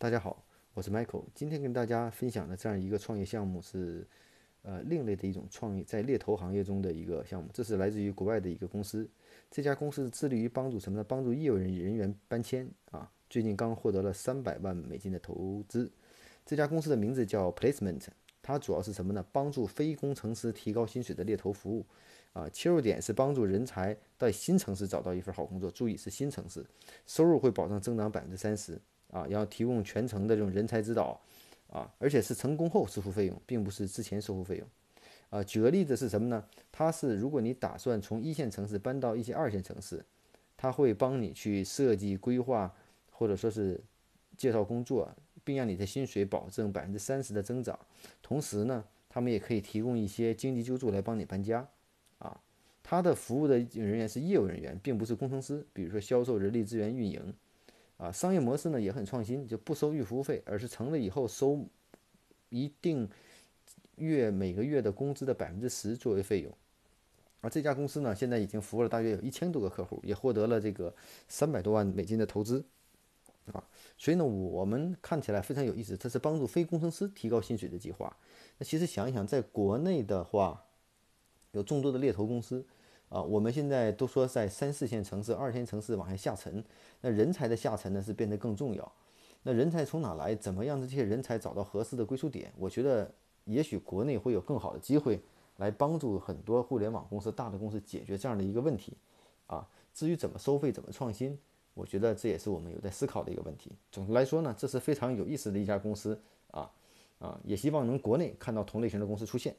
大家好，我是 Michael。今天跟大家分享的这样一个创业项目是，呃，另类的一种创业，在猎头行业中的一个项目。这是来自于国外的一个公司。这家公司致力于帮助什么呢？帮助业务人人员搬迁啊。最近刚获得了三百万美金的投资。这家公司的名字叫 Placement，它主要是什么呢？帮助非工程师提高薪水的猎头服务。啊，切入点是帮助人才在新城市找到一份好工作。注意是新城市，收入会保证增长百分之三十。啊，要提供全程的这种人才指导，啊，而且是成功后支付费用，并不是之前收付费用。啊，举个例子是什么呢？它是如果你打算从一线城市搬到一些二线城市，他会帮你去设计规划，或者说是介绍工作，并让你的薪水保证百分之三十的增长。同时呢，他们也可以提供一些经济救助来帮你搬家。啊，他的服务的人员是业务人员，并不是工程师，比如说销售、人力资源、运营。啊，商业模式呢也很创新，就不收预服务费，而是成了以后收一定月每个月的工资的百分之十作为费用。而这家公司呢，现在已经服务了大约有一千多个客户，也获得了这个三百多万美金的投资。啊，所以呢，我们看起来非常有意思，这是帮助非工程师提高薪水的计划。那其实想一想，在国内的话，有众多的猎头公司。啊，我们现在都说在三四线城市、二线城市往下下沉，那人才的下沉呢是变得更重要。那人才从哪来？怎么样这些人才找到合适的归属点？我觉得也许国内会有更好的机会来帮助很多互联网公司、大的公司解决这样的一个问题。啊，至于怎么收费、怎么创新，我觉得这也是我们有在思考的一个问题。总的来说呢，这是非常有意思的一家公司啊啊，也希望能国内看到同类型的公司出现。